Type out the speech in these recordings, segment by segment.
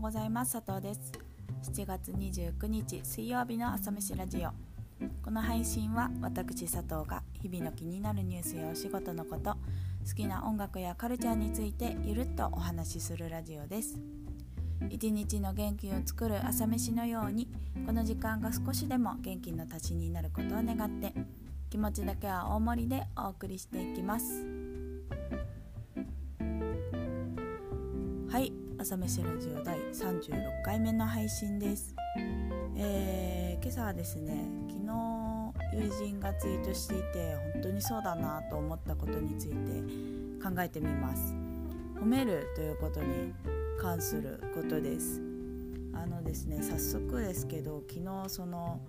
うございます。佐藤です。7月29日水曜日の朝飯ラジオ。この配信は私佐藤が日々の気になるニュースやお仕事のこと好きな音楽やカルチャーについてゆるっとお話しするラジオです。一日の元気を作る朝飯のようにこの時間が少しでも元気の足しになることを願って気持ちだけは大盛りでお送りしていきます。はい。朝飯ラジオ第36回目の配信です、えー、今朝はですね昨日友人がツイートしていて本当にそうだなと思ったことについて考えてみます。褒めるということに関することです。あのですね早速ですけど昨日その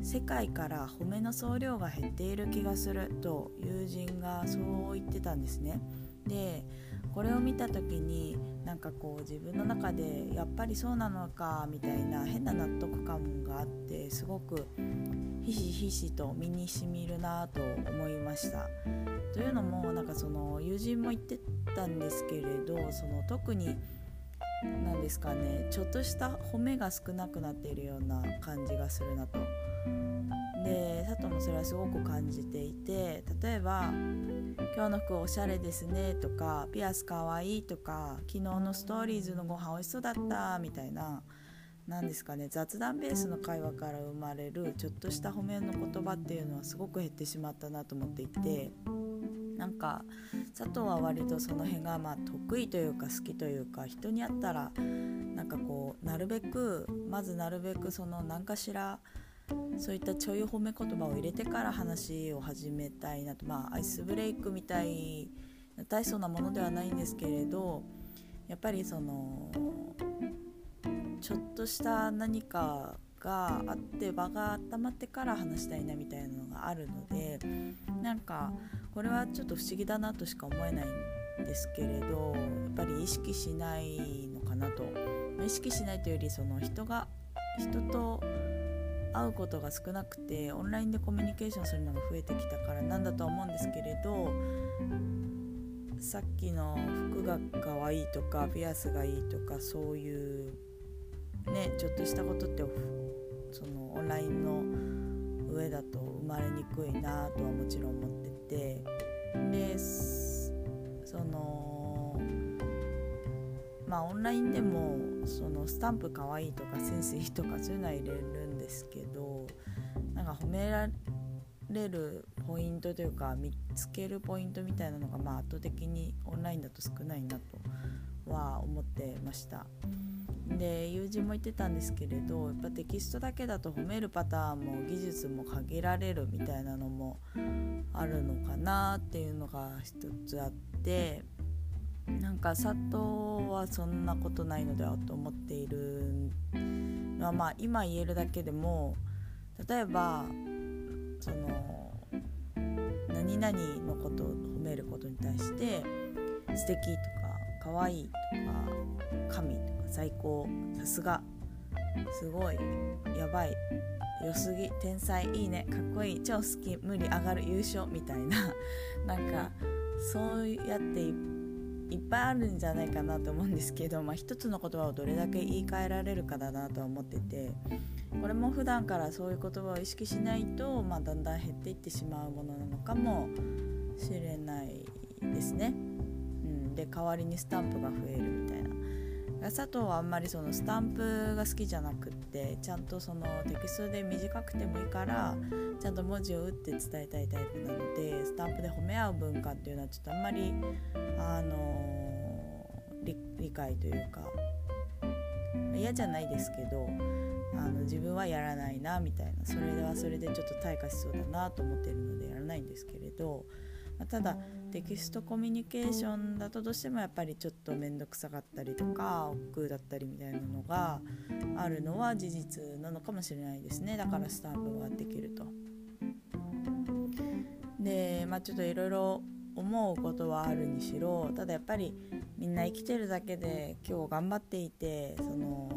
世界から褒めの総量が減っている気がすると友人がそう言ってたんですね。でこれを見た時になんかこう自分の中でやっぱりそうなのかみたいな変な納得感があってすごくひしひしと身にしみるなと思いました。というのもなんかその友人も言ってたんですけれどその特に何ですかねちょっとした褒めが少なくなっているような感じがするなと。で佐藤もそれはすごく感じていて例えば「今日の服おしゃれですね」とか「ピアスかわいい」とか「昨日のストーリーズのご飯おいしそうだった」みたいな何ですかね。雑談ベースの会話から生まれるちょっとした褒めの言葉っていうのはすごく減ってしまったなと思っていてなんか佐藤は割とその辺がまあ得意というか好きというか人に会ったらなんかこうなるべくまずなるべくその何かしらそういったちょい褒め言葉を入れてから話を始めたいなと。まあアイスブレイクみたいな大層なものではないんですけれどやっぱりそのちょっとした何かがあって場が温まってから話したいなみたいなのがあるのでなんかこれはちょっと不思議だなとしか思えないんですけれどやっぱり意識しないのかなと。意識しないというよりその人が人と会うことが少なくてオンラインでコミュニケーションするのが増えてきたからなんだとは思うんですけれどさっきの服が可愛いとかピアスがいいとかそういうねちょっとしたことってそのオンラインの上だと生まれにくいなとはもちろん思っててでそのまあオンラインでもそのスタンプかわいいとかセンスいいとかそういうのは入れるですけどなんか褒められるポイントというか見つけるポイントみたいなのがまあ圧倒的にオンラインだと少ないなとは思ってました。で友人も言ってたんですけれどやっぱテキストだけだと褒めるパターンも技術も限られるみたいなのもあるのかなっていうのが一つあってなんか佐藤はそんなことないのではと思っているのはまあ今言えるだけでも例えばその何々のことを褒めることに対して素敵とか可愛いとか神とか最高さすがすごいやばい良すぎ天才いいねかっこいい超好き無理上がる優勝みたいななんかそうやっていっぱいあるんじゃないかなと思うんですけど、まあ、一つの言葉をどれだけ言い換えられるかだなとは思っててこれも普段からそういう言葉を意識しないと、まあ、だんだん減っていってしまうものなのかもしれないですね。うん、で代わりにスタンプが増えるみたいな。佐藤はあんまりそのスタンプが好きじゃなくってちゃんとそのテキストで短くてもいいからちゃんと文字を打って伝えたいタイプなのでスタンプで褒め合う文化っていうのはちょっとあんまりあの理解というか嫌じゃないですけどあの自分はやらないなみたいなそれはそれでちょっと退化しそうだなと思ってるのでやらないんですけれど。まあ、ただテキストコミュニケーションだとどうしてもやっぱりちょっと面倒くさかったりとか億劫だったりみたいなのがあるのは事実なのかもしれないですねだからスタンプができると。でまあちょっといろいろ思うことはあるにしろただやっぱりみんな生きてるだけで今日頑張っていてその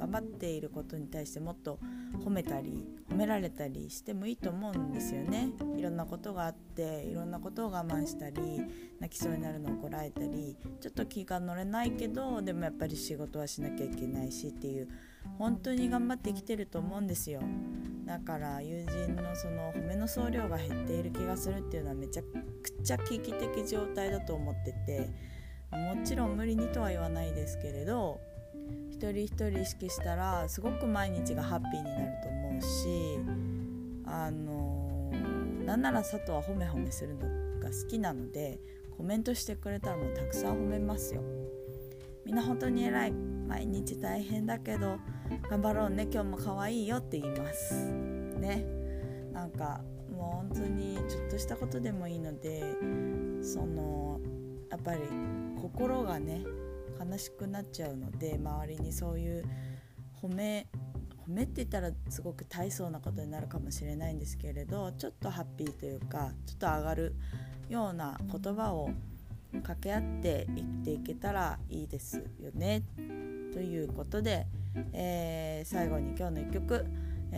頑張っていることに対してもっと褒めたり褒められたりしてもいいと思うんですよね。いろんなことがあっていろんなことを我慢したり泣きそうになるのをこらえたりちょっと気が乗れないけどでもやっぱり仕事はしなきゃいけないしっていう本当に頑張ってきてると思うんですよ。だから友人のその褒めの総量が減っている気がするっていうのはめちゃくちゃ危機的状態だと思っててもちろん無理にとは言わないですけれど一人一人意識したらすごく毎日がハッピーになると思うしあのなんなら佐藤は褒め褒めするのが好きなのでコメントしてくれたらもうたくさん褒めますよ。みんな本当に偉い。毎日大変だけど頑張ろうね。今日も可愛いよって言います。ね。なんかもう本当にちょっとしたことでもいいのでそのやっぱり心がね悲しくなっちゃうので周りにそういう褒め褒めって言ったらすごく大層なことになるかもしれないんですけれどちょっとハッピーというかちょっと上がるような言葉を掛け合って生きていけたらいいですよね。ということで、えー、最後に今日の1曲、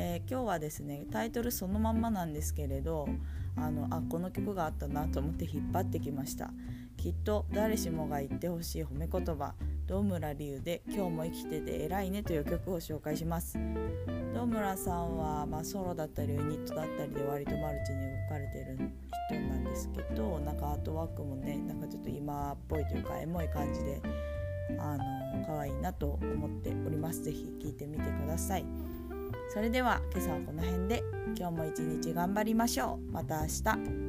えー、今日はですねタイトルそのまんまなんですけれどあのあこの曲があったなと思って引っ張ってきました。きっと誰しもが言ってほしい褒め言葉堂村理由で「今日も生きてて偉いね」という曲を紹介します。堂村さんは、まあ、ソロだったりユニットだったりで割とマルチに動かれてる人なんですけどなんかアートワークもねなんかちょっと今っぽいというかエモい感じであの可愛いなと思っております。是非聴いてみてください。それでは今朝はこの辺で。今日も一日頑張りましょう。また明日。